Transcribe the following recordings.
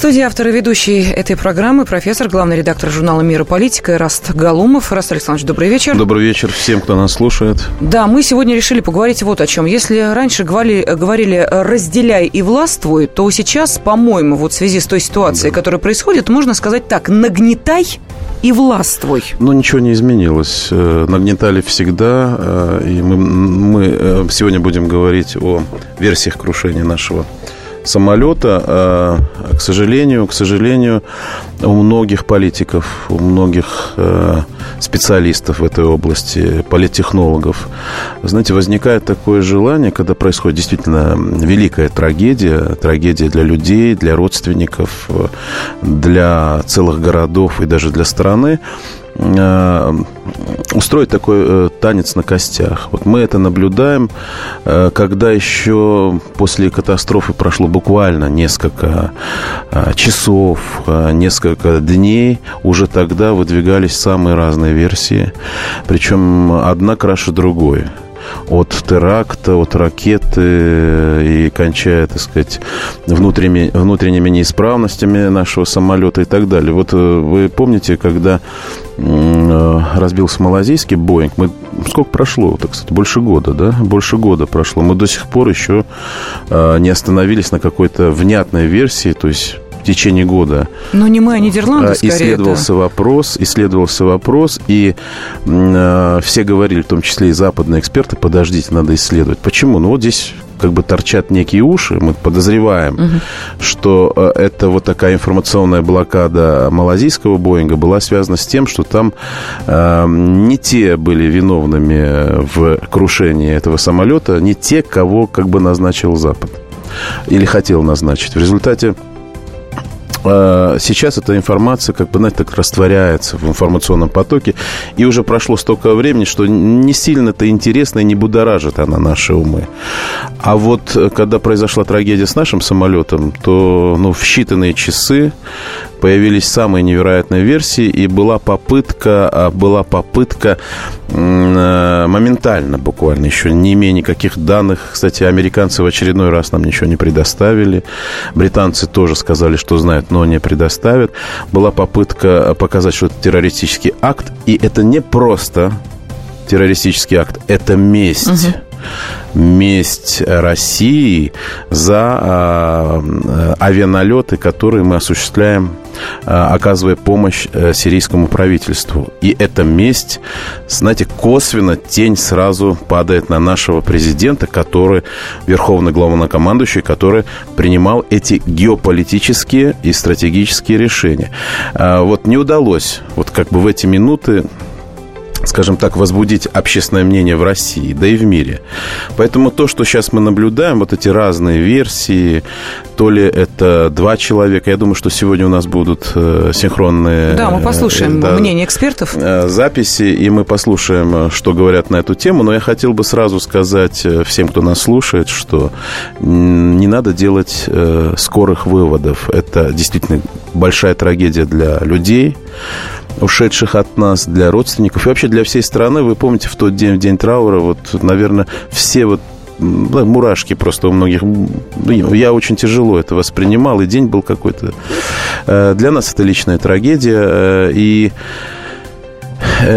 Студии автор и ведущий этой программы профессор, главный редактор журнала «Мир и политика» Раст Галумов. Раст Александрович, добрый вечер. Добрый вечер всем, кто нас слушает. Да, мы сегодня решили поговорить вот о чем. Если раньше говорили, говорили «разделяй и властвуй», то сейчас, по-моему, вот в связи с той ситуацией, да. которая происходит, можно сказать так «нагнетай и властвуй». Ну, ничего не изменилось. Э, нагнетали всегда, э, и мы, мы э, сегодня будем говорить о версиях крушения нашего самолета, а, к сожалению, к сожалению, у многих политиков, у многих э, специалистов в этой области, политтехнологов, знаете, возникает такое желание, когда происходит действительно великая трагедия, трагедия для людей, для родственников, для целых городов и даже для страны, устроить такой э, танец на костях. Вот мы это наблюдаем, э, когда еще после катастрофы прошло буквально несколько часов, несколько дней, уже тогда выдвигались самые разные версии, причем одна краше другой от теракта, от ракеты и кончая, так сказать, внутренними, внутренними неисправностями нашего самолета и так далее. Вот вы помните, когда Э, разбился малазийский Боинг. Мы сколько прошло, так сказать, больше года, да? Больше года прошло. Мы до сих пор еще э, не остановились на какой-то внятной версии, то есть в течение года. Но не мы, а Нидерланды, э, скорее. Исследовался это. вопрос, исследовался вопрос, и э, все говорили, в том числе и западные эксперты, подождите, надо исследовать. Почему? Ну, вот здесь как бы торчат некие уши, мы подозреваем, угу. что э, это вот такая информационная блокада малазийского Боинга была связана с тем, что там э, не те были виновными в крушении этого самолета, не те, кого как бы назначил Запад или хотел назначить. В результате а, сейчас эта информация, как бы, знаете, так растворяется в информационном потоке, и уже прошло столько времени, что не сильно-то интересно и не будоражит она наши умы. А вот когда произошла трагедия с нашим самолетом, то ну, в считанные часы появились самые невероятные версии, и была попытка, а, была попытка э, моментально буквально, еще не имея никаких данных. Кстати, американцы в очередной раз нам ничего не предоставили. Британцы тоже сказали, что знают, но не предоставят. Была попытка показать, что это террористический акт, и это не просто террористический акт, это месть. Угу месть России за а, авианалеты, которые мы осуществляем, а, оказывая помощь а, сирийскому правительству. И эта месть, знаете, косвенно тень сразу падает на нашего президента, который, верховный главнокомандующий, который принимал эти геополитические и стратегические решения. А, вот не удалось, вот как бы в эти минуты скажем так, возбудить общественное мнение в России, да и в мире. Поэтому то, что сейчас мы наблюдаем, вот эти разные версии, то ли это два человека, я думаю, что сегодня у нас будут э, синхронные... Да, мы послушаем э, да, мнение экспертов. Э, записи, и мы послушаем, что говорят на эту тему. Но я хотел бы сразу сказать всем, кто нас слушает, что не надо делать скорых выводов. Это действительно большая трагедия для людей, ушедших от нас, для родственников и вообще для всей страны. Вы помните, в тот день, в день траура, вот, наверное, все вот мурашки просто у многих. Ну, я очень тяжело это воспринимал, и день был какой-то... Э, для нас это личная трагедия, э, и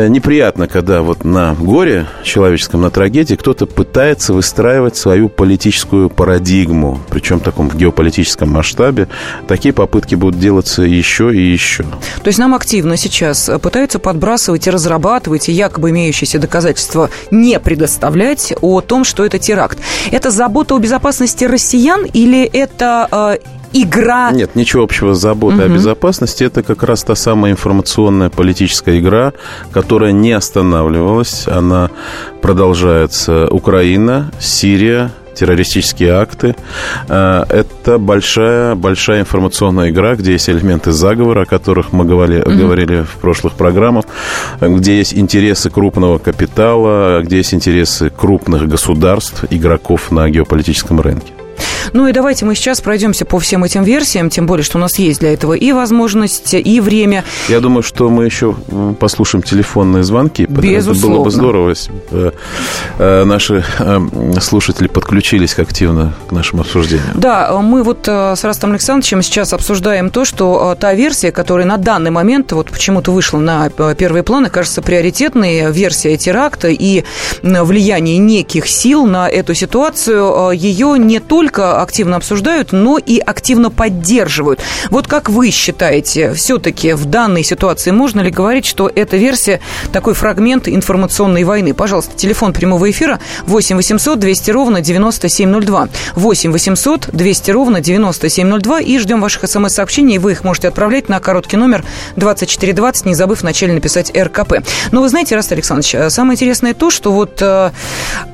неприятно, когда вот на горе человеческом, на трагедии кто-то пытается выстраивать свою политическую парадигму, причем в таком геополитическом масштабе. Такие попытки будут делаться еще и еще. То есть нам активно сейчас пытаются подбрасывать и разрабатывать, и якобы имеющиеся доказательства не предоставлять о том, что это теракт. Это забота о безопасности россиян или это э, игра... Нет, ничего общего с заботой угу. о безопасности. Это как раз та самая информационная политическая игра, которая не останавливалась. Она продолжается. Украина, Сирия, террористические акты. Э, это большая, большая информационная игра, где есть элементы заговора, о которых мы говорили, mm говорили в прошлых программах, где есть интересы крупного капитала, где есть интересы крупных государств, игроков на геополитическом рынке. Ну и давайте мы сейчас пройдемся по всем этим версиям, тем более, что у нас есть для этого и возможность, и время. Я думаю, что мы еще послушаем телефонные звонки. Безусловно. Это было бы здорово, если бы э, наши э, слушатели подключились активно к нашему обсуждению. Да, мы вот с Растом Александровичем сейчас обсуждаем то, что та версия, которая на данный момент вот почему-то вышла на первые планы, кажется приоритетной, версия теракта и влияние неких сил на эту ситуацию, ее не только активно обсуждают, но и активно поддерживают. Вот как вы считаете, все-таки в данной ситуации можно ли говорить, что эта версия такой фрагмент информационной войны? Пожалуйста, телефон прямого эфира 8 800 200 ровно 9702. 8 800 200 ровно 9702. И ждем ваших смс-сообщений. Вы их можете отправлять на короткий номер 2420, не забыв вначале написать РКП. Но вы знаете, Раст Александрович, самое интересное то, что вот э,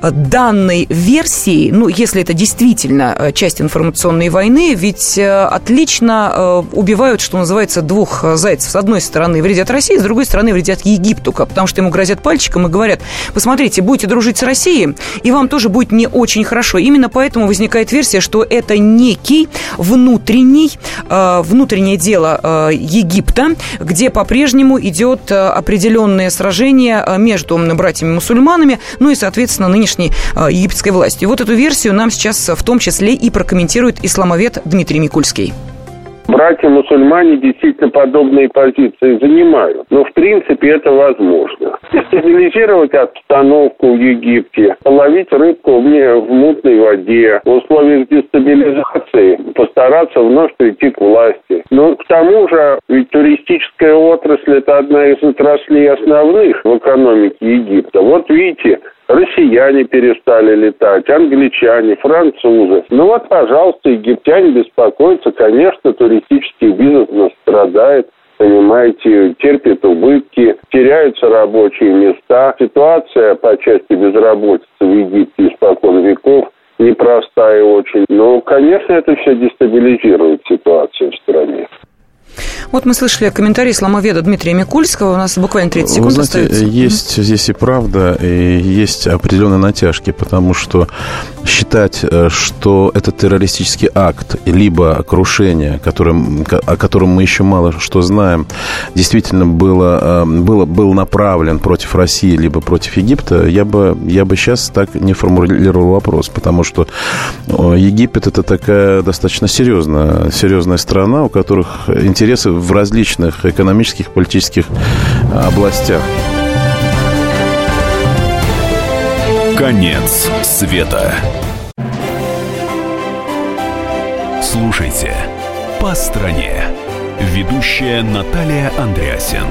данной версии, ну, если это действительно э, часть информационной войны, ведь э, отлично э, убивают, что называется, двух зайцев. С одной стороны вредят России, с другой стороны вредят Египту, потому что ему грозят пальчиком и говорят, посмотрите, будете дружить с Россией, и вам тоже будет не очень хорошо. Именно поэтому возникает версия, что это некий внутренний, внутреннее дело Египта, где по-прежнему идет определенное сражение между братьями-мусульманами, ну и, соответственно, нынешней египетской властью. Вот эту версию нам сейчас в том числе и прокомментирует исламовед Дмитрий Микульский братья-мусульмане действительно подобные позиции занимают. Но, в принципе, это возможно. Дестабилизировать обстановку в Египте, ловить рыбку в, в мутной воде, в условиях дестабилизации, постараться вновь прийти к власти. Но к тому же, ведь туристическая отрасль – это одна из отраслей основных в экономике Египта. Вот видите, Россияне перестали летать, англичане, французы. Ну вот, пожалуйста, египтяне беспокоятся. Конечно, туристический бизнес страдает понимаете, терпит убытки, теряются рабочие места. Ситуация по части безработицы в Египте испокон веков непростая очень. Но, конечно, это все дестабилизирует ситуацию в стране. Вот мы слышали комментарий исламоведа Дмитрия Микульского. У нас буквально 30 секунд Вы знаете, остается. Есть mm здесь и правда, и есть определенные натяжки, потому что считать, э, что это террористический акт, либо крушение, которым, о котором мы еще мало что знаем, действительно было, э, было, был направлен против России, либо против Египта, я бы, я бы сейчас так не формулировал вопрос, потому что Египет это такая достаточно серьезная, серьезная страна, у которых интересы в различных экономических, политических областях. Конец света. Слушайте «По стране». Ведущая Наталья Андреасен.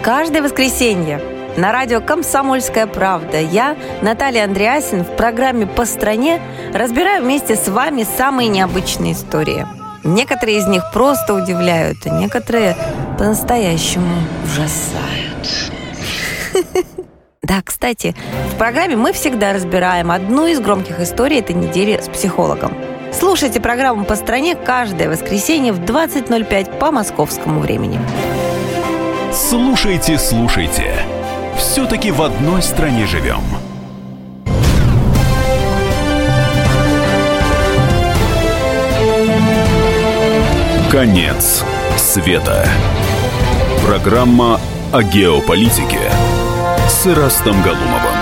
Каждое воскресенье на радио «Комсомольская правда» я, Наталья Андреасин, в программе «По стране» разбираю вместе с вами самые необычные истории – Некоторые из них просто удивляют, а некоторые по-настоящему ужасают. Да, кстати, в программе мы всегда разбираем одну из громких историй этой недели с психологом. Слушайте программу «По стране» каждое воскресенье в 20.05 по московскому времени. Слушайте, слушайте. Все-таки в одной стране живем. Конец света. Программа о геополитике с Ирастом Галумовым.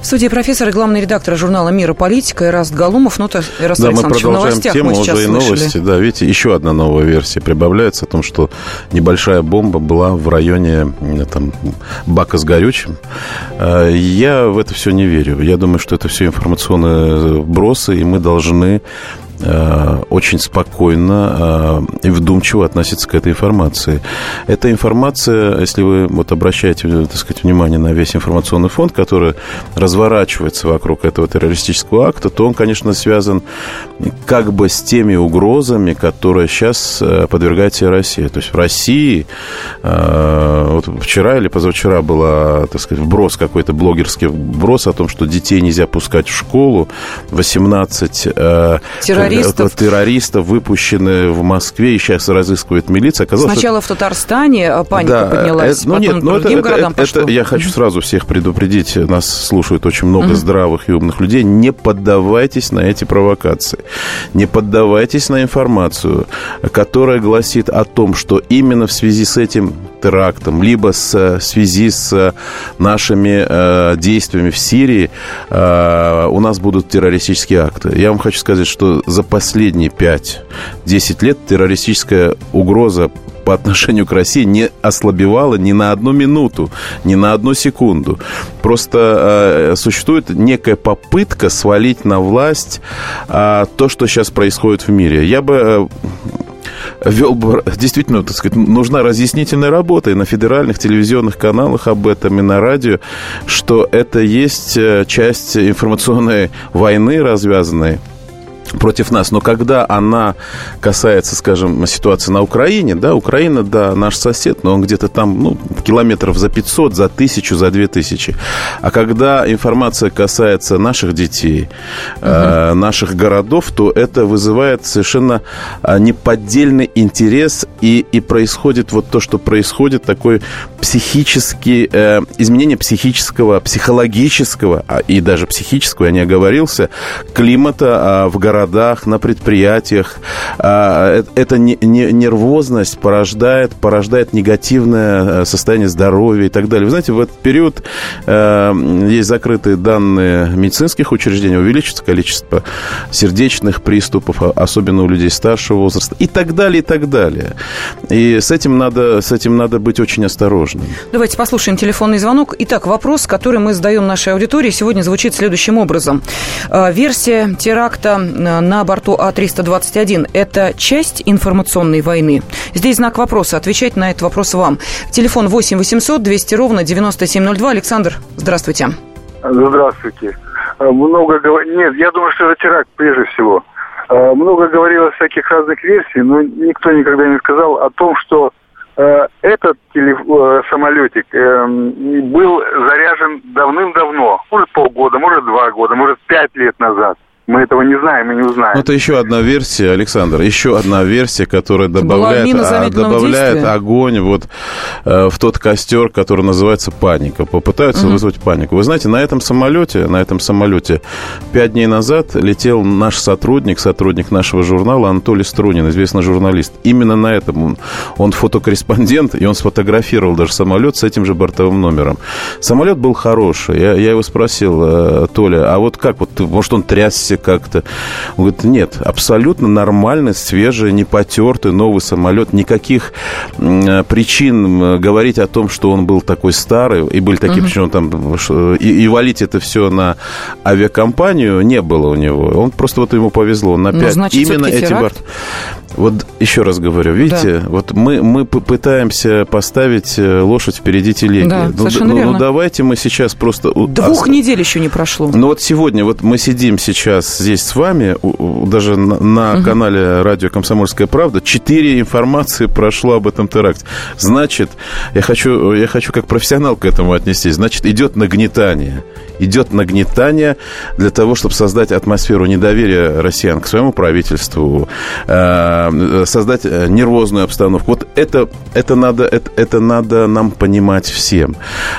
В студии профессор и главный редактор журнала «Мира. Политика» Ираст Галумов. Ну, то, Ираст да, мы продолжаем тему, мы уже и новости. Да, видите, еще одна новая версия прибавляется о том, что небольшая бомба была в районе там, бака с горючим. А, я в это все не верю. Я думаю, что это все информационные бросы, и мы должны Э, очень спокойно э, и вдумчиво относиться к этой информации. Эта информация, если вы вот обращаете, так сказать, внимание на весь информационный фонд, который разворачивается вокруг этого террористического акта, то он, конечно, связан как бы с теми угрозами, которые сейчас э, подвергает себе Россия. То есть в России вот вчера или позавчера была, так сказать, вброс какой-то блогерский вброс о том, что детей нельзя пускать в школу. 18 террористов террористов. террористов, выпущенные в Москве, и сейчас разыскивает милиция. Оказалось, Сначала что... в Татарстане а, паника да, поднялась, это, ну, нет, ну, это, городам это, пошло. это, Я хочу сразу всех предупредить, нас слушают очень много uh-huh. здравых и умных людей, не поддавайтесь на эти провокации, не поддавайтесь на информацию, которая гласит о том, что именно в связи с этим терактом, либо с, в связи с нашими э, действиями в Сирии э, у нас будут террористические акты. Я вам хочу сказать, что за последние 5-10 лет террористическая угроза по отношению к России не ослабевала ни на одну минуту, ни на одну секунду. Просто э, существует некая попытка свалить на власть э, то, что сейчас происходит в мире. Я бы э, вел бы, действительно, так сказать, нужна разъяснительная работа и на федеральных телевизионных каналах об этом, и на радио, что это есть э, часть информационной войны развязанной против нас. Но когда она касается, скажем, ситуации на Украине, да, Украина, да, наш сосед, но он где-то там, ну, километров за 500, за 1000, за 2000. А когда информация касается наших детей, угу. э, наших городов, то это вызывает совершенно э, неподдельный интерес, и, и происходит вот то, что происходит, такой психический, э, изменение психического, психологического, а, и даже психического, я не оговорился, климата э, в городах городах, на предприятиях. А, эта нервозность порождает, порождает негативное э, состояние здоровья и так далее. Вы знаете, в этот период э, есть закрытые данные медицинских учреждений, увеличится количество сердечных приступов, а, особенно у людей старшего возраста, и так далее, и так далее. И с этим надо, с этим надо быть очень осторожным. Давайте послушаем телефонный звонок. Итак, вопрос, который мы задаем нашей аудитории, сегодня звучит следующим образом. Э, версия теракта на борту А-321 – это часть информационной войны? Здесь знак вопроса. Отвечать на этот вопрос вам. Телефон 8 800 200 ровно 9702. Александр, здравствуйте. Здравствуйте. Э, много говор... Нет, я думаю, что это теракт прежде всего. Э, много говорилось всяких разных версий, но никто никогда не сказал о том, что э, этот телеф... самолетик был заряжен давным-давно, может полгода, может два года, может пять лет назад. Мы этого не знаем и не узнаем. Ну, это еще одна версия, Александр, еще одна версия, которая добавляет, а, добавляет огонь вот э, в тот костер, который называется паника. Попытаются угу. вызвать панику. Вы знаете, на этом самолете, на этом самолете пять дней назад летел наш сотрудник, сотрудник нашего журнала Анатолий Струнин, известный журналист. Именно на этом он, он фотокорреспондент, и он сфотографировал даже самолет с этим же бортовым номером. Самолет был хороший. Я, я его спросил, э, Толя, а вот как, вот, может, он трясся как-то. Он говорит, нет, абсолютно нормальный, свежий, не потертый новый самолет. Никаких причин говорить о том, что он был такой старый, и были такие, uh-huh. причем там, и, и валить это все на авиакомпанию не было у него. Он просто вот ему повезло. На 5. Ну, значит, Именно эти борт. Вот еще раз говорю, видите, да. вот мы, мы пытаемся поставить э, лошадь впереди телеги. Да, ну, ну, верно. ну давайте мы сейчас просто... Двух недель еще не прошло. Ну вот сегодня, вот мы сидим сейчас здесь с вами, даже на, на угу. канале радио «Комсомольская правда», четыре информации прошло об этом теракте. Значит, я хочу, я хочу как профессионал к этому отнестись, значит, идет нагнетание. Идет нагнетание для того, чтобы создать атмосферу недоверия россиян к своему правительству, э, создать э, нервозную обстановку. Вот это, это, надо, это, это надо нам понимать всем.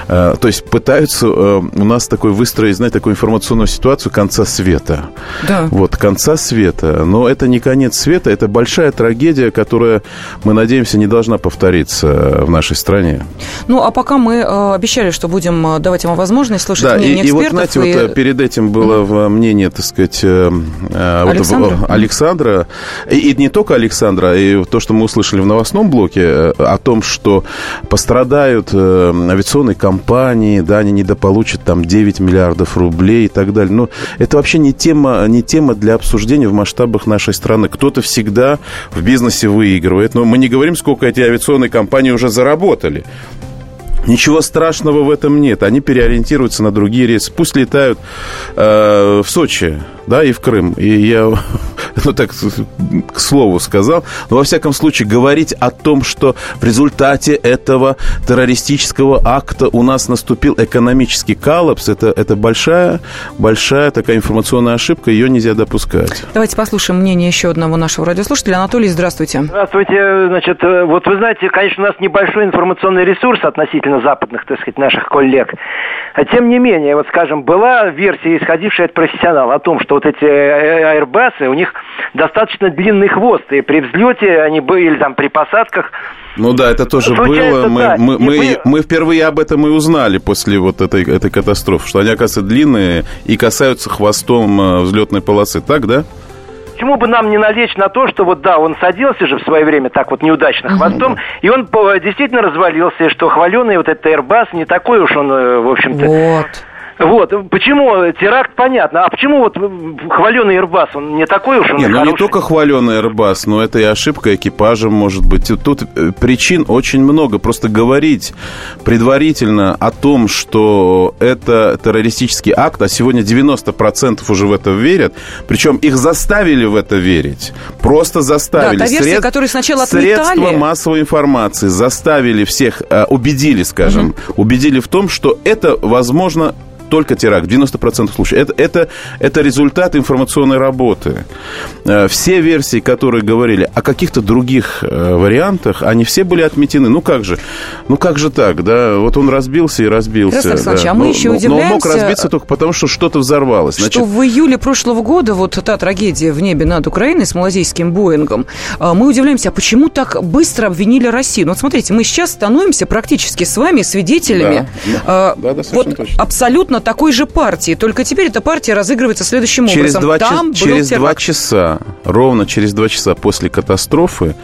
Э, то есть пытаются у нас такой выстроить, знаете, такую информационную ситуацию конца света. Да. Вот, конца света. Но это не конец света, это большая трагедия, которая, мы надеемся, не должна повториться в нашей стране. Ну, а пока мы обещали, что будем давать вам возможность слушать да, мнение и. И вот, знаете, и... вот перед этим было mm-hmm. мнение, так сказать, Александра, вот, Александра и, и не только Александра, и то, что мы услышали в новостном блоке э, о том, что пострадают э, авиационные компании, да, они недополучат там 9 миллиардов рублей и так далее. Но это вообще не тема, не тема для обсуждения в масштабах нашей страны. Кто-то всегда в бизнесе выигрывает, но мы не говорим, сколько эти авиационные компании уже заработали. Ничего страшного в этом нет. Они переориентируются на другие рейсы. Пусть летают э, в Сочи, да, и в Крым. И я ну так, к слову сказал, но во всяком случае говорить о том, что в результате этого террористического акта у нас наступил экономический коллапс, это, это большая, большая такая информационная ошибка, ее нельзя допускать. Давайте послушаем мнение еще одного нашего радиослушателя. Анатолий, здравствуйте. Здравствуйте. Значит, э, вот вы знаете, конечно, у нас небольшой информационный ресурс относительно западных, так сказать, наших коллег. А тем не менее, вот скажем, была версия, исходившая от профессионала, о том, что вот эти аэрбасы, у них достаточно длинный хвост, и при взлете они были, там, при посадках ну да, это тоже Случается, было. Мы, да. мы, мы, мы впервые об этом и узнали после вот этой, этой катастрофы, что они, оказывается, длинные и касаются хвостом э, взлетной полосы. Так, да? почему бы нам не налечь на то, что вот да, он садился же в свое время так вот неудачно хвостом, и он действительно развалился, и что хваленый вот этот Airbus не такой уж он, э, в общем-то... Вот. Вот, почему теракт, понятно, а почему вот хваленый Airbus, он не такой уж он Не, ну не только хваленый Airbus, но это и ошибка экипажа, может быть. Тут э, причин очень много. Просто говорить предварительно о том, что это террористический акт, а сегодня 90% уже в это верят, причем их заставили в это верить. Просто заставили. Да, та версия, Сред... которую сначала отметали. Средства массовой информации заставили всех, э, убедили, скажем, угу. убедили в том, что это возможно только теракт, 90% случаев. Это, это, это результат информационной работы. Э, все версии, которые говорили о каких-то других э, вариантах, они все были отметены. Ну как же? Ну как же так, да? Вот он разбился и разбился. Да. а мы но, еще но, удивляемся... Но он мог разбиться только потому, что что-то взорвалось. Значит... Что в июле прошлого года, вот та трагедия в небе над Украиной с малазийским Боингом, э, мы удивляемся, а почему так быстро обвинили Россию? Ну вот смотрите, мы сейчас становимся практически с вами свидетелями да, да, да, вот точно. абсолютно абсолютно такой же партии, только теперь эта партия разыгрывается следующим через образом. Два Там ч- через два часа, ровно через два часа после катастрофы,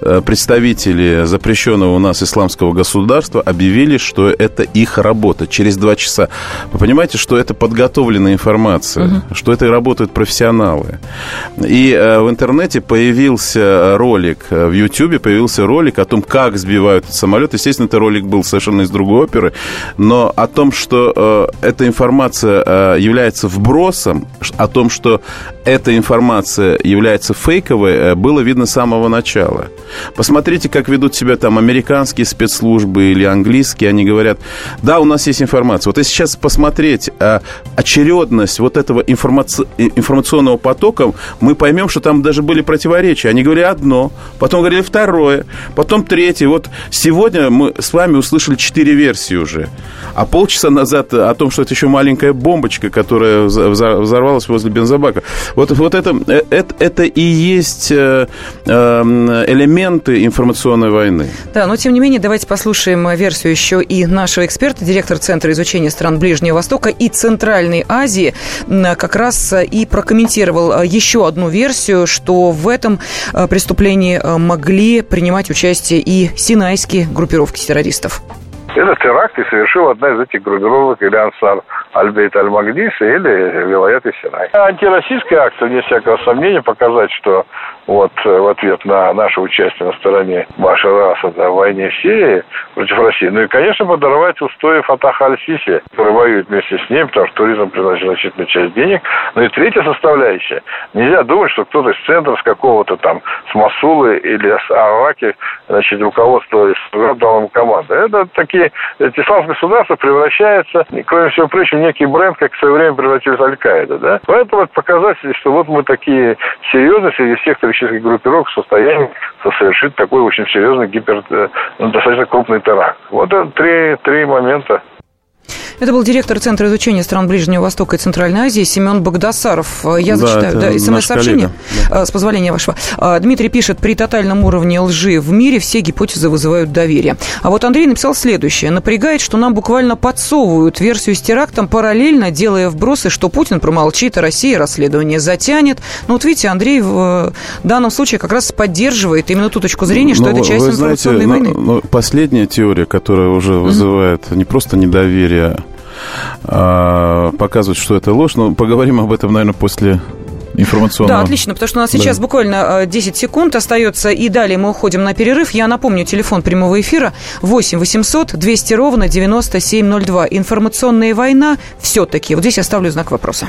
э, представители запрещенного у нас исламского государства объявили, что это их работа. Через два часа. Вы понимаете, что это подготовленная информация, угу. что это работают профессионалы. И э, в интернете появился ролик, э, в Ютьюбе появился ролик о том, как сбивают самолет. Естественно, это ролик был совершенно из другой оперы, но о том, что э, эта информация э, является вбросом, о том, что эта информация является фейковой, э, было видно с самого начала. Посмотрите, как ведут себя там американские спецслужбы или английские. Они говорят, да, у нас есть информация. Вот если сейчас посмотреть э, очередность вот этого информаци... информационного потока, мы поймем, что там даже были противоречия. Они говорили одно, потом говорили второе, потом третье. Вот сегодня мы с вами услышали четыре версии уже. А полчаса назад о том, что это еще маленькая бомбочка, которая взорвалась возле бензобака. Вот, вот это, э, это, это и есть э, эм, элементы информационной войны. Да, но тем не менее, давайте послушаем версию еще и нашего эксперта, директор Центра изучения стран Ближнего Востока и Центральной Азии, как раз и прокомментировал э, еще одну версию, что в этом преступлении могли принимать участие и синайские группировки террористов. Этот теракт и совершил одна из этих группировок или Ансар Аль-Бейт Аль-Магдис или Вилаят и Синай. Антироссийский акт, вне всякого сомнения, показать, что вот э, в ответ на наше участие на стороне Башара Асада в войне в Сирии против России. Ну и, конечно, подорвать устои Фатаха Аль-Сиси, который воюет вместе с ним, потому что туризм приносит значительную часть денег. Ну и третья составляющая. Нельзя думать, что кто-то из центра, с какого-то там, с Масулы или с Араки, значит, руководство дал ему команду. Это такие, эти исламские государства превращаются, кроме всего прочего, в некий бренд, как в свое время превратились Аль-Каида, да? Поэтому это показатель, что вот мы такие серьезные среди всех террористических группировок в состоянии совершить такой очень серьезный гипер, э, достаточно крупный теракт. Вот это три, три момента. Это был директор Центра изучения стран Ближнего Востока и Центральной Азии Семен Богдасаров. Я да, зачитаю да, смс-сообщение, да. с позволения вашего. А, Дмитрий пишет, при тотальном уровне лжи в мире все гипотезы вызывают доверие. А вот Андрей написал следующее. Напрягает, что нам буквально подсовывают версию с терактом, параллельно делая вбросы, что Путин промолчит, а Россия расследование затянет. Ну вот видите, Андрей в данном случае как раз поддерживает именно ту точку зрения, что но, ну, это часть информационной знаете, войны. Но, но последняя теория, которая уже вызывает mm-hmm. не просто недоверие, а, показывать, что это ложь. Но поговорим об этом, наверное, после информационного. Да, отлично, потому что у нас сейчас да. буквально 10 а, секунд остается, и далее мы уходим на перерыв. Я напомню, телефон прямого эфира 8 800 200 ровно 9702. Информационная война все-таки. Вот здесь я ставлю знак вопроса.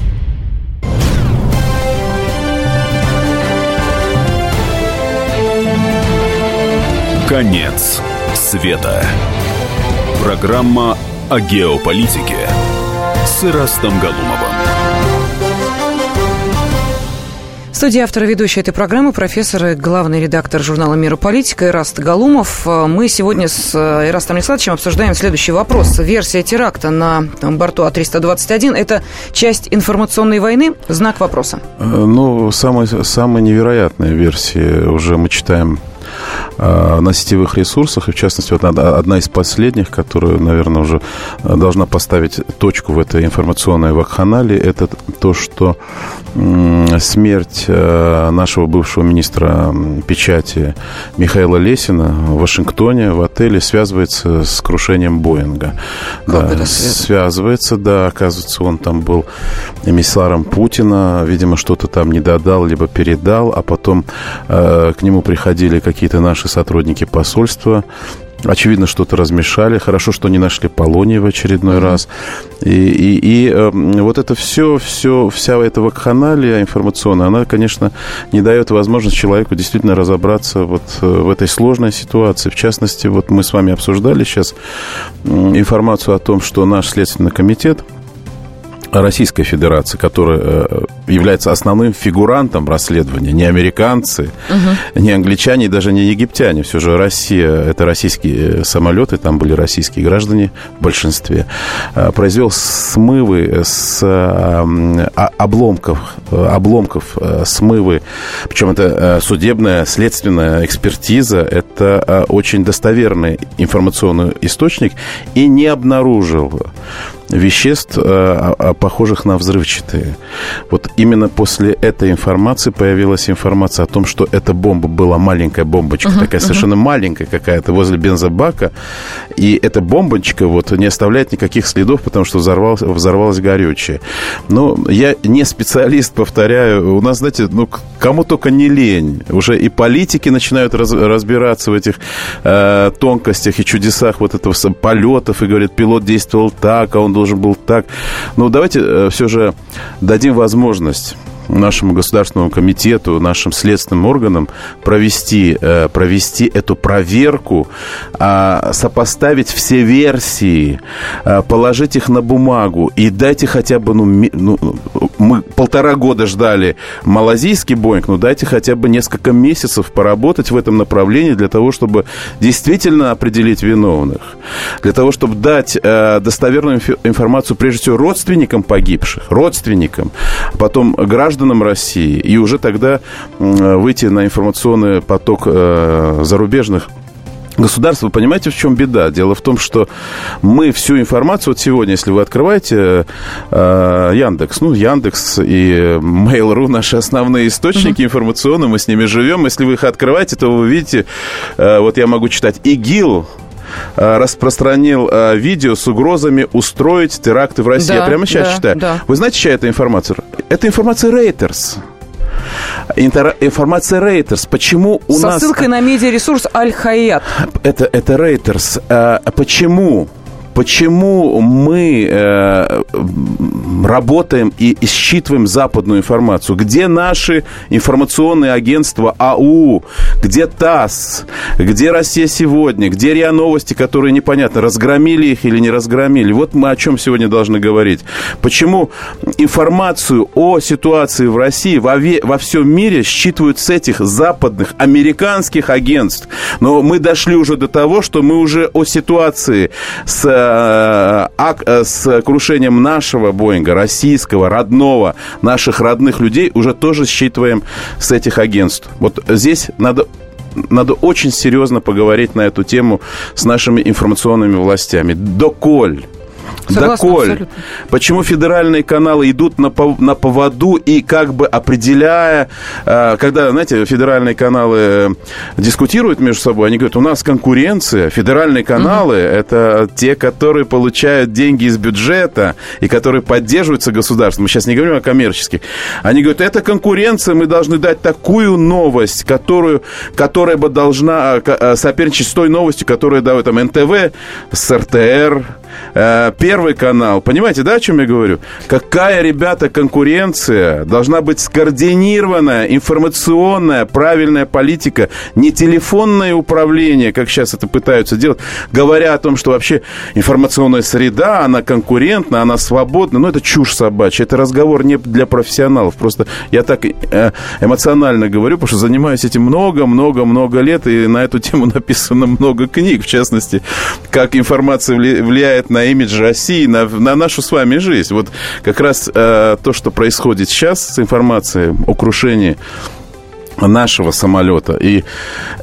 Конец света. Программа о геополитике с Ирастом Галумовым. В студии автора ведущей этой программы профессор и главный редактор журнала «Мира политика» Ираст Галумов. Мы сегодня с Ирастом Александровичем обсуждаем следующий вопрос. Версия теракта на борту А-321 – это часть информационной войны? Знак вопроса. Ну, самая, самая невероятная версия уже мы читаем Э, на сетевых ресурсах, и в частности, вот одна из последних, которая, наверное, уже э, должна поставить точку в этой информационной вакханалии, это то, что смерть э, нашего бывшего министра печати Михаила Лесина в Вашингтоне в отеле связывается с крушением Боинга. Как да, связывается, да, оказывается, он там был эмиссаром Путина, видимо, что-то там не додал, либо передал, а потом э, к нему приходили какие-то наши сотрудники посольства, Очевидно, что-то размешали. Хорошо, что не нашли полоний в очередной mm-hmm. раз. И, и, и э, вот это все, все, вся эта вакханалия информационная, она, конечно, не дает возможность человеку действительно разобраться вот э, в этой сложной ситуации. В частности, вот мы с вами обсуждали сейчас информацию о том, что наш Следственный комитет Российской Федерации, которая э, является основным фигурантом расследования, не американцы, угу. не англичане, даже не египтяне. Все же Россия, это российские самолеты, там были российские граждане в большинстве, э, произвел смывы с э, обломков, обломков смывы, причем это судебная, следственная экспертиза, это очень достоверный информационный источник, и не обнаружил веществ, э, а, а, похожих на взрывчатые. Вот именно после этой информации появилась информация о том, что эта бомба была маленькая бомбочка, uh-huh, такая uh-huh. совершенно маленькая какая-то возле бензобака, и эта бомбочка вот не оставляет никаких следов, потому что взорвалась, взорвалась горючее. Но я не специалист, повторяю, у нас, знаете, ну, кому только не лень. Уже и политики начинают раз, разбираться в этих э, тонкостях и чудесах вот этого полетов, и говорят, пилот действовал так, а он должен был так. Но давайте э, все же дадим возможность нашему государственному комитету, нашим следственным органам провести, э, провести эту проверку, а, сопоставить все версии, а, положить их на бумагу и дайте хотя бы, ну, ну, мы полтора года ждали малазийский Боинг, но дайте хотя бы несколько месяцев поработать в этом направлении для того, чтобы действительно определить виновных, для того, чтобы дать э, достоверную информацию, прежде всего, родственникам погибших, родственникам, потом гражданам гражданам России и уже тогда выйти на информационный поток э, зарубежных государств. Вы понимаете, в чем беда? Дело в том, что мы всю информацию, вот сегодня, если вы открываете э, Яндекс, ну, Яндекс и Mail.ru, наши основные источники uh-huh. информационные, мы с ними живем. Если вы их открываете, то вы видите, э, вот я могу читать, ИГИЛ Э, распространил э, видео с угрозами устроить теракты в России. Да, Я прямо сейчас да, читаю. Да. Вы знаете, чья это информация? Это информация Рейтерс. Интер... Информация Рейтерс. Почему у Со нас... Со ссылкой на медиаресурс Аль-Хаят. Это, это Рейтерс. Э, почему почему мы э, работаем и считываем западную информацию? Где наши информационные агентства АУ? Где ТАСС? Где Россия сегодня? Где РИА Новости, которые непонятно, разгромили их или не разгромили? Вот мы о чем сегодня должны говорить. Почему информацию о ситуации в России во, ве, во всем мире считывают с этих западных, американских агентств? Но мы дошли уже до того, что мы уже о ситуации с Э, с крушением нашего Боинга, российского, родного, наших родных людей уже тоже считываем с этих агентств. Вот здесь надо надо очень серьезно поговорить на эту тему с нашими информационными властями. Доколь Согласна, Доколь? абсолютно. Почему федеральные каналы идут на, на поводу и как бы определяя, э, когда, знаете, федеральные каналы э, дискутируют между собой, они говорят, у нас конкуренция, федеральные каналы это те, которые получают деньги из бюджета и которые поддерживаются государством. Мы сейчас не говорим о коммерческих. Они говорят, это конкуренция, мы должны дать такую новость, которую, которая бы должна э, соперничать с той новостью, которую дает там НТВ, с РТР, Первый канал. Понимаете, да, о чем я говорю? Какая, ребята, конкуренция? Должна быть скоординированная, информационная, правильная политика, не телефонное управление, как сейчас это пытаются делать, говоря о том, что вообще информационная среда, она конкурентна, она свободна. Ну, это чушь собачья. Это разговор не для профессионалов. Просто я так э, эмоционально говорю, потому что занимаюсь этим много-много-много лет, и на эту тему написано много книг, в частности, как информация вли- влияет на имидж России, на, на нашу с вами жизнь. Вот как раз э, то, что происходит сейчас с информацией о крушении нашего самолета. И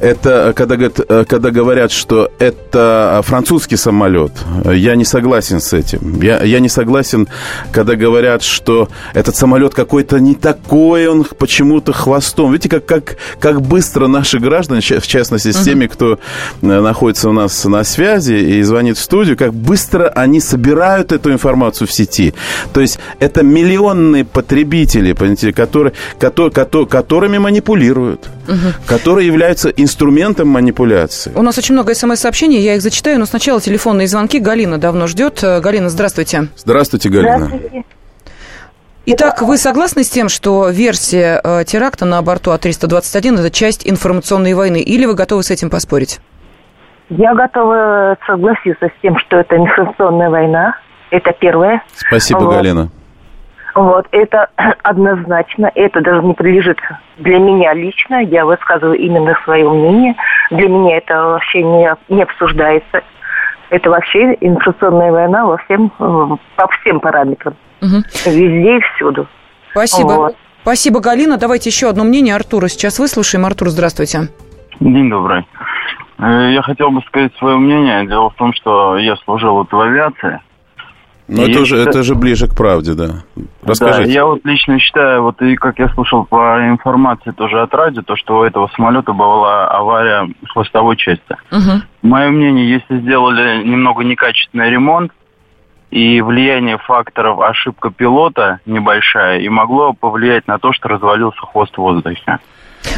это, когда, говорят, когда говорят, что это французский самолет, я не согласен с этим. Я, я не согласен, когда говорят, что этот самолет какой-то не такой, он почему-то хвостом. Видите, как, как, как быстро наши граждане, в частности, с теми, кто э, находится у нас на связи и звонит в студию, как быстро они собирают эту информацию в сети. То есть это миллионные потребители, которые, которые, которыми манипулируют, которые являются инструментом манипуляции. У нас очень много смс-сообщений, я их зачитаю, но сначала телефонные звонки. Галина давно ждет. Э, Галина, здравствуйте. Здравствуйте, Галина. Итак, вы согласны с тем, что версия э, теракта на борту А-321 – это часть информационной войны, или вы готовы с этим поспорить? Я готова согласиться с тем, что это информационная война. Это первое. Спасибо, Вот. Галина. Вот, это однозначно, это даже не прилежит для меня лично, я высказываю именно свое мнение. Для меня это вообще не, не обсуждается. Это вообще информационная война во всем, э, по всем параметрам. Мгм. Везде и всюду. Спасибо. Вот. Спасибо, Галина. Давайте еще одно мнение Артура сейчас выслушаем. Артур, здравствуйте. День добрый. Э, Я хотел бы сказать свое мнение. Дело в том, что я служил вот в авиации. Но И это же, это- же ближе к правде, да. Расскажите. Да, я вот лично считаю, вот и как я слушал по информации тоже от радио, то, что у этого самолета была авария хвостовой части. Мое мнение, если сделали немного некачественный ремонт, и влияние факторов ошибка пилота небольшая, и могло повлиять на то, что развалился хвост в воздухе.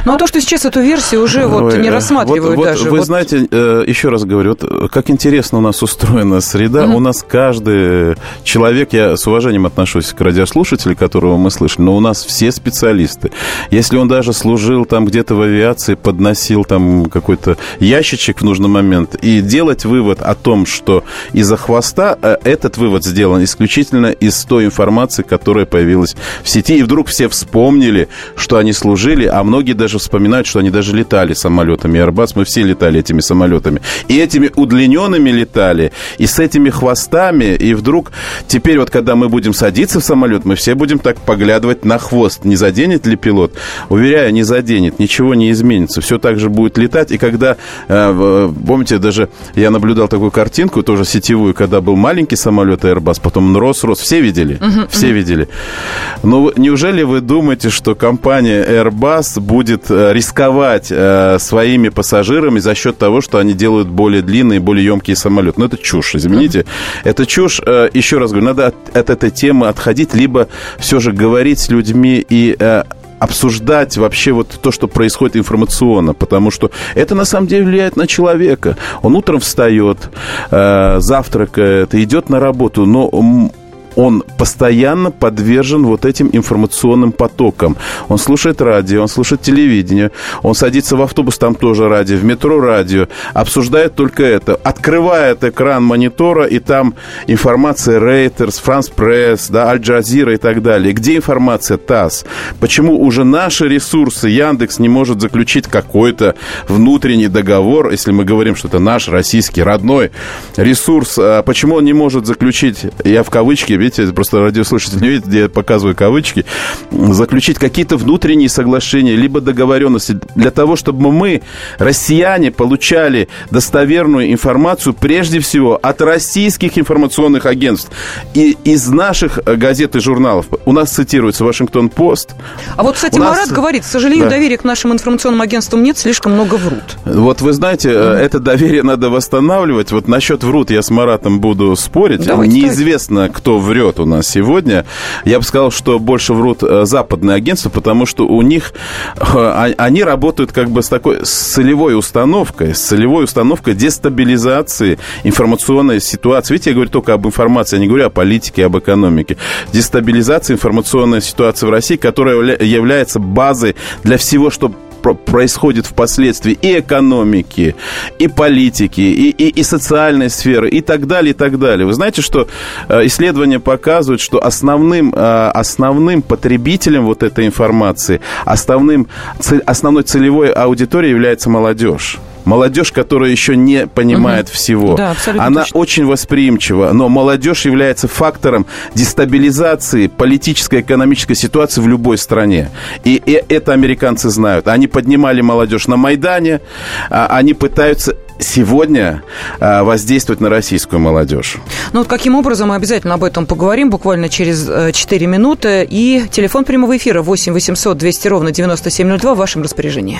Ну, а то, что сейчас эту версию уже вот Ой, не э, рассматривают вот- вот даже. Вы Вот знаете, э, еще раз говорю, вот э, как интересно у нас устроена среда. У нас каждый человек, я с уважением отношусь к радиослушателю, которого мы слышали, но у нас все специалисты. Если он даже служил там где-то в авиации, подносил там какой-то ящичек в нужный момент, и делать вывод о том, что из-за хвоста, этот вывод сделан исключительно из той информации, которая появилась в сети, и вдруг все вспомнили, что они служили, а многие даже вспоминают, что они даже летали самолетами Airbus, мы все летали этими самолетами. И этими удлиненными летали, и с этими хвостами, и вдруг теперь вот когда мы будем садиться в самолет, мы все будем так поглядывать на хвост, не заденет ли пилот. Уверяю, не заденет, ничего не изменится, все так же будет летать, и когда, э, помните, даже я наблюдал такую картинку, тоже сетевую, когда был маленький самолет Airbus, потом он рос, рос, все видели? Мгм, все мгм. видели. Но вы- неужели вы думаете, что компания Airbus будет э, рисковать э, своими пассажирами за счет того, что они делают более длинные, более емкие самолеты? Ну, это чушь, извините. Это чушь. Э, еще раз говорю, надо от, от этой темы отходить, либо все же говорить с людьми и э, обсуждать вообще вот то, что происходит информационно, потому что это на самом деле влияет на человека. Он утром встает, э, завтракает, идет на работу, но он постоянно подвержен вот этим информационным потокам. Он слушает радио, он слушает телевидение, он садится в автобус, там тоже радио, в метро радио, обсуждает только это. Открывает экран монитора, и там информация Reuters, France Press, да, Аль Джазира и так далее. Где информация ТАСС? Почему уже наши ресурсы, Яндекс не может заключить какой-то внутренний договор, если мы говорим, что это наш российский родной ресурс, а почему он не может заключить, я в кавычки видите, просто радиослушатель не видит, где я показываю кавычки, заключить какие-то внутренние соглашения, либо договоренности для того, чтобы мы, россияне, получали достоверную информацию прежде всего от российских информационных агентств и из наших газет и журналов. У нас цитируется Вашингтон-Пост. А вот, кстати, нас... Марат говорит, к сожалению, да. доверия к нашим информационным агентствам нет, слишком много врут. Вот вы знаете, mm-hmm. это доверие надо восстанавливать. Вот насчет врут я с Маратом буду спорить. Давайте, Неизвестно, давайте. кто врет у нас сегодня. Я бы сказал, что больше врут э, западные агентства, потому что у них э, а, они работают как бы с такой с целевой установкой, с целевой установкой дестабилизации информационной ситуации. Видите, я говорю только об информации, я не говорю о политике, об экономике. Дестабилизация информационной ситуации в России, которая является базой для всего, что происходит впоследствии и экономики, и политики, и, и, и социальной сферы, и так далее, и так далее. Вы знаете, что э, исследования показывают, что основным, э, основным потребителем вот этой информации, основным, основной целевой аудиторией является молодежь молодежь, которая еще не понимает угу. всего. Да, Она точно. очень восприимчива, но молодежь является фактором дестабилизации политической, экономической ситуации в любой стране. И, и это американцы знают. Они поднимали молодежь на Майдане, а они пытаются сегодня а, воздействовать на российскую молодежь. Ну вот каким образом, мы обязательно об этом поговорим буквально через 4 э, минуты. И телефон прямого эфира 8 800 200 ровно 9702 в вашем распоряжении.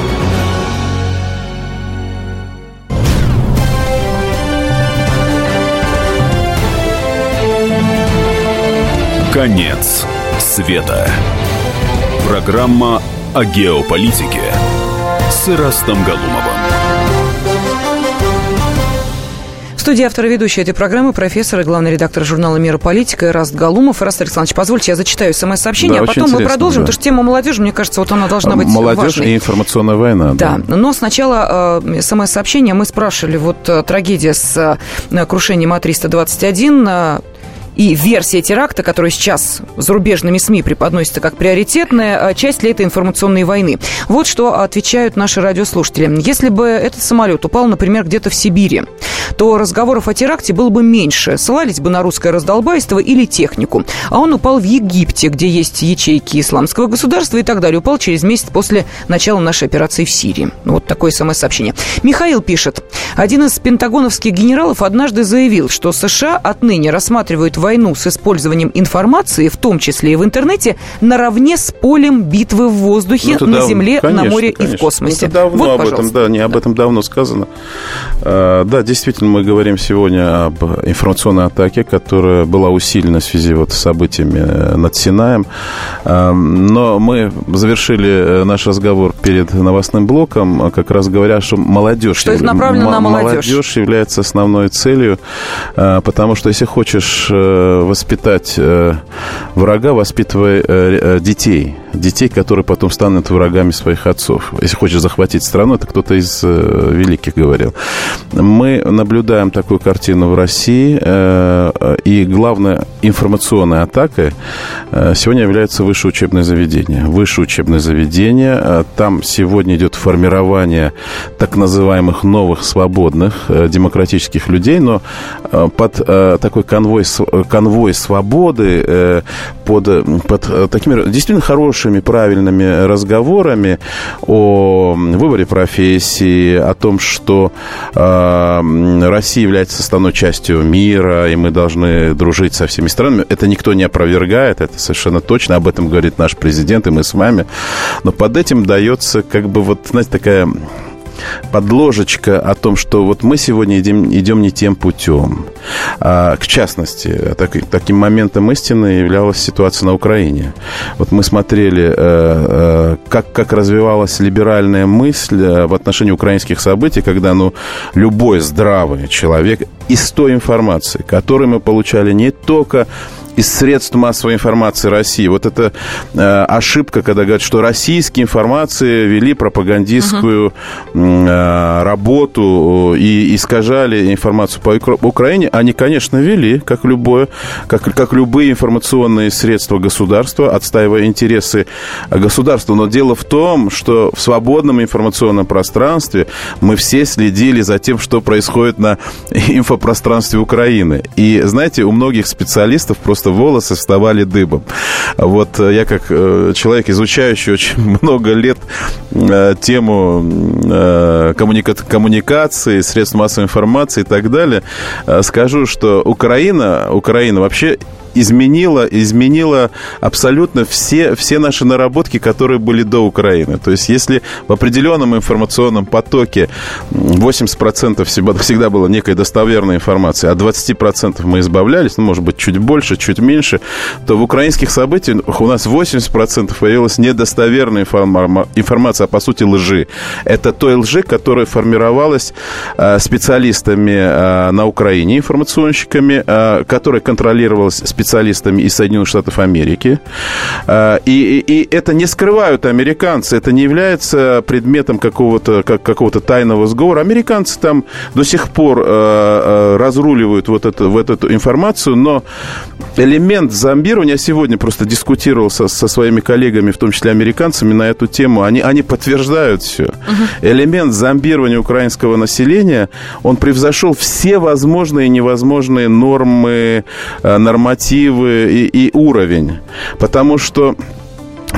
Конец света. Программа о геополитике с Ирастом Галумовым. В студии автора ведущей этой программы профессор и главный редактор журнала «Мира политика» Ираст Галумов. Ираст Александрович, позвольте, я зачитаю смс-сообщение, да, а потом мы продолжим, да. потому что тема молодежи, мне кажется, вот она должна быть Молодежь важной. и информационная война. Да, да. но сначала э, смс-сообщение мы спрашивали, вот э, трагедия с э, крушением А-321, и версия теракта, которая сейчас зарубежными СМИ преподносится как приоритетная, а часть ли это информационной войны. Вот что отвечают наши радиослушатели. Если бы этот самолет упал, например, где-то в Сибири, то разговоров о теракте было бы меньше. Ссылались бы на русское раздолбайство или технику. А он упал в Египте, где есть ячейки исламского государства и так далее. Упал через месяц после начала нашей операции в Сирии. Вот такое смс-сообщение. Михаил пишет. Один из пентагоновских генералов однажды заявил, что США отныне рассматривают войну с использованием информации, в том числе и в интернете, наравне с полем битвы в воздухе, ну, на дав... земле, конечно, на море конечно. и в космосе. Это давно вот, об этом, да, не об этом давно сказано. А, да, действительно, мы говорим сегодня об информационной атаке, которая была усилена в связи вот с событиями э, над Синаем. А, но мы завершили э, наш разговор перед новостным блоком, как раз говоря, что молодежь... Что это направлено на молодежь? Молодежь является основной целью, а, потому что если хочешь э, воспитать э, врага, воспитывая э, детей. Детей, которые потом станут врагами своих отцов. Если хочешь захватить страну, это кто-то из э, великих говорил. Мы наблюдаем такую картину в России, и главная информационная атака сегодня является высшее учебное заведение. Высшее учебное заведение, там сегодня идет формирование так называемых новых свободных демократических людей, но под такой конвой конвой свободы э, под, под э, такими действительно хорошими, правильными разговорами о выборе профессии, о том, что э, Россия является составной частью мира, и мы должны дружить со всеми странами. Это никто не опровергает, это совершенно точно. Об этом говорит наш президент, и мы с вами. Но под этим дается как бы вот, знаете, такая подложечка о том, что вот мы сегодня идем, идем не тем путем. А, к частности, так, таким моментом истины являлась ситуация на Украине. Вот мы смотрели, э, э, как, как развивалась либеральная мысль э, в отношении украинских событий, когда ну, любой здравый человек из той информации, которую мы получали не только из средств массовой информации России. Вот это э, ошибка, когда говорят, что российские информации вели пропагандистскую э, работу и искажали информацию по Украине. Они, конечно, вели, как любое, как, как любые информационные средства государства, отстаивая интересы государства. Но дело в том, что в свободном информационном пространстве мы все следили за тем, что происходит на инфопространстве Украины. И, знаете, у многих специалистов просто просто волосы вставали дыбом. Вот э, я как э, человек, изучающий очень много лет э, тему коммуника коммуникации, средств массовой информации и так далее, скажу, что Украина, Украина вообще изменила, изменила абсолютно все, все наши наработки, которые были до Украины. То есть, если в определенном информационном потоке 80% всегда, всегда была некая достоверная информация, а 20% мы избавлялись, ну, может быть, чуть больше, чуть меньше, то в украинских событиях у нас 80% появилась недостоверная информация, а по сути лжи. Это той лжи, которая формировалась э, специалистами э, на Украине, информационщиками, э, которая контролировалась специалистами специалистами из Соединенных Штатов Америки. А, и, и, это не скрывают американцы. Это не является предметом какого-то как, какого тайного сговора. Американцы там до сих пор э, э, разруливают вот, это, вот эту информацию, но элемент зомбирования, я сегодня просто дискутировал со, со своими коллегами, в том числе американцами, на эту тему, они, они подтверждают все. Угу. Элемент зомбирования украинского населения, он превзошел все возможные и невозможные нормы, э, нормативы, мотивы и, и уровень. Потому что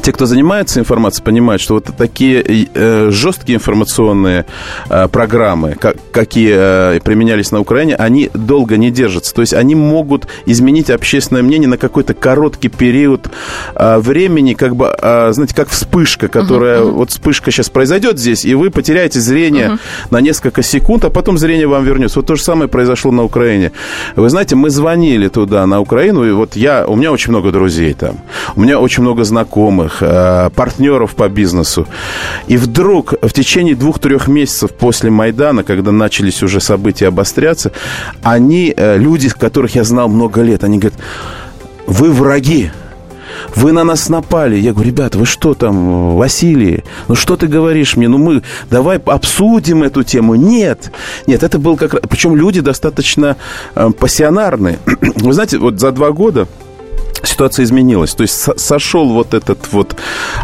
те, кто занимается информацией, понимают, что вот такие э, жесткие информационные э, программы, как, какие э, применялись на Украине, они долго не держатся. То есть они могут изменить общественное мнение на какой-то короткий период э, времени, как бы, э, знаете, как вспышка, которая, uh-huh, uh-huh. вот вспышка сейчас произойдет здесь, и вы потеряете зрение uh-huh. на несколько секунд, а потом зрение вам вернется. Вот то же самое произошло на Украине. Вы знаете, мы звонили туда, на Украину, и вот я, у меня очень много друзей там, у меня очень много знакомых, знакомых, э, партнеров по бизнесу. И вдруг в течение двух-трех месяцев после Майдана, когда начались уже события обостряться, они, э, люди, которых я знал много лет, они говорят, вы враги, вы на нас напали. Я говорю, ребята, вы что там, Василий? Ну что ты говоришь мне? Ну мы давай обсудим эту тему. Нет, нет, это был как раз... Причем люди достаточно э, пассионарные. Вы знаете, вот за два года ситуация изменилась. То есть сошел вот этот вот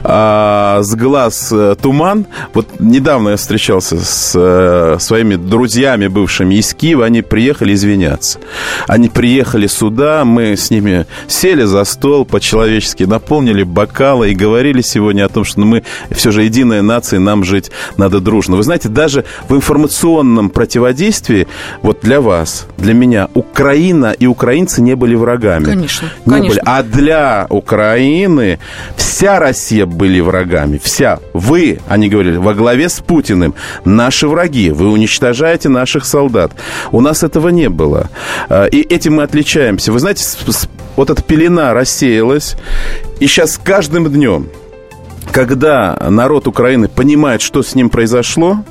а, с глаз а, туман. Вот недавно я встречался с а, своими друзьями бывшими из Киева. Они приехали извиняться. Они приехали сюда, мы с ними сели за стол по-человечески, наполнили бокалы и говорили сегодня о том, что ну, мы все же единая нация, нам жить надо дружно. Вы знаете, даже в информационном противодействии, вот для вас, для меня, Украина и украинцы не были врагами. Конечно, не конечно. Были. А для Украины вся Россия были врагами. Вся. Вы, они говорили, во главе с Путиным, наши враги. Вы уничтожаете наших солдат. У нас этого не было. А, и этим мы отличаемся. Вы знаете, вот эта пелена рассеялась. И сейчас каждым днем, когда народ Украины понимает, что с ним произошло,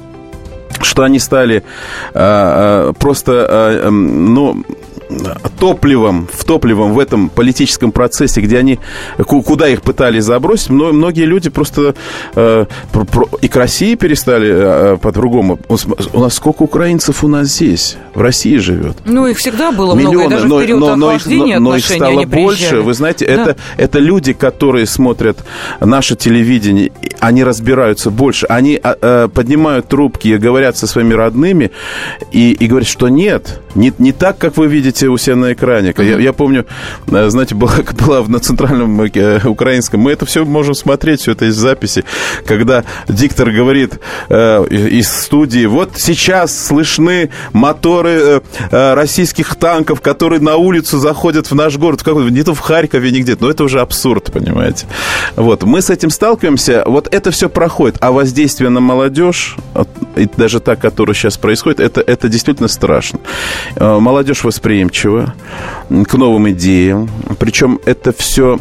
что они стали э, просто, э, ну, топливом, в топливом в этом политическом процессе, где они, куда их пытались забросить, но многие люди просто э, про, про, и к России перестали э, по-другому. У нас сколько украинцев у нас здесь, в России живет? Ну, их всегда было Миллионы, много, даже но, в период но, но, охлаждения но, но их стало больше. Вы знаете, да. это, это люди, которые смотрят наше телевидение, они разбираются больше, они э, поднимают трубки и говорят со своими родными и, и говорят, что нет, не, не так, как вы видите у себя на экране. Uh-huh. Я, я помню, э, знаете, была, была на центральном э, украинском, мы это все можем смотреть, все это из записи, когда диктор говорит э, из студии, вот сейчас слышны моторы э, э, российских танков, которые на улицу заходят в наш город, в какой не то в Харькове, нигде, но это уже абсурд, понимаете. Вот, мы с этим сталкиваемся, вот это все проходит, а воздействие на молодежь, и даже та, которая сейчас происходит, это, это действительно страшно. Молодежь восприимчива к новым идеям. Причем это все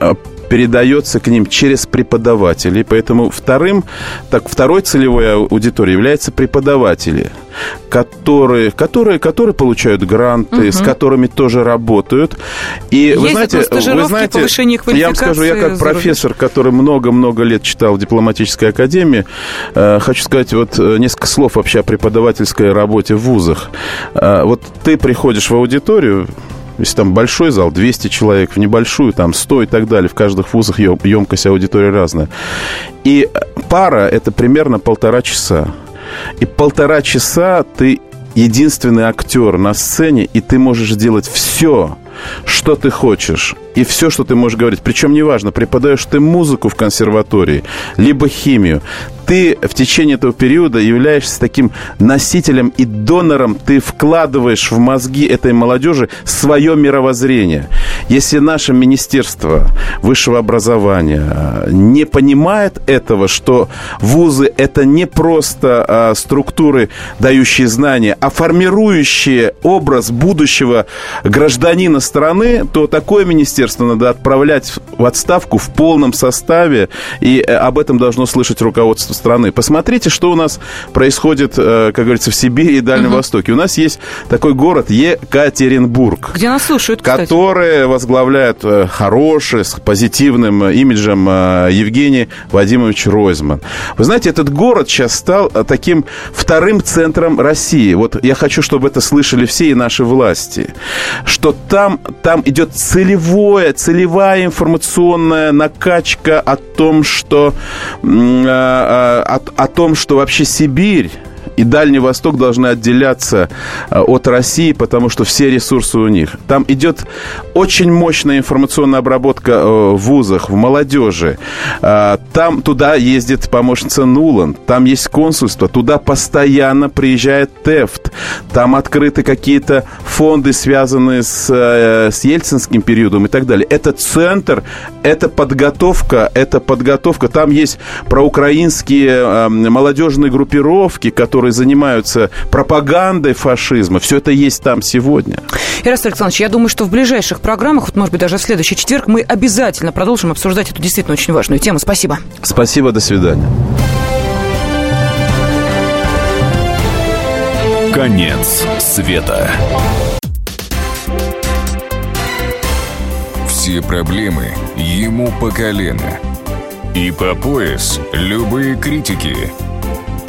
э, передается к ним через преподавателей. Поэтому вторым, так, второй целевой аудиторией являются преподаватели – которые, которые, которые получают гранты, угу. с которыми тоже работают. И Ездят вы знаете, вы знаете, я вам скажу, я как профессор, который много-много лет читал в дипломатической академии, э, хочу сказать вот э, несколько слов вообще о преподавательской работе в вузах. Э, вот ты приходишь в аудиторию, если там большой зал, 200 человек, в небольшую, там 100 и так далее. В каждых вузах емкость аудитории разная. И пара – это примерно полтора часа. И полтора часа ты единственный актер на сцене, и ты можешь делать все, что ты хочешь и все, что ты можешь говорить. Причем неважно, преподаешь ты музыку в консерватории, либо химию. Ты в течение этого периода являешься таким носителем и донором. Ты вкладываешь в мозги этой молодежи свое мировоззрение. Если наше Министерство высшего образования не понимает этого, что вузы это не просто а, структуры, дающие знания, а формирующие образ будущего гражданина страны, то такое министерство министерство надо отправлять в отставку в полном составе, и э, об этом должно слышать руководство страны. Посмотрите, что у нас происходит, э, как говорится, в Сибири и Дальнем угу. Востоке. У нас есть такой город Екатеринбург. Где нас слушают, кстати. Который возглавляет э, хороший, с позитивным имиджем Евгений Вадимович Ройзман. Вы знаете, этот город сейчас стал таким вторым центром России. Вот я хочу, чтобы это слышали все и наши власти. Что там, там идет целевое, целевая информационная накачка о том, что, э, э, о, о том, что вообще Сибирь и Дальний Восток должны отделяться э, от России, потому что все ресурсы у них. Там идет очень мощная информационная обработка э, в вузах, в молодежи. Э, там туда ездит помощница Нулан, там есть консульство, туда постоянно приезжает ТЭФТ, там открыты какие-то фонды, связанные с, с ельцинским периодом и так далее. Это центр, это подготовка, это подготовка. Там есть проукраинские молодежные группировки, которые которые занимаются пропагандой фашизма, все это есть там сегодня. Ираст Александрович, я думаю, что в ближайших программах, вот, может быть, даже в следующий четверг, мы обязательно продолжим обсуждать эту действительно очень важную тему. Спасибо. Спасибо, до свидания. Конец света. Все проблемы ему по колено. И по пояс любые критики –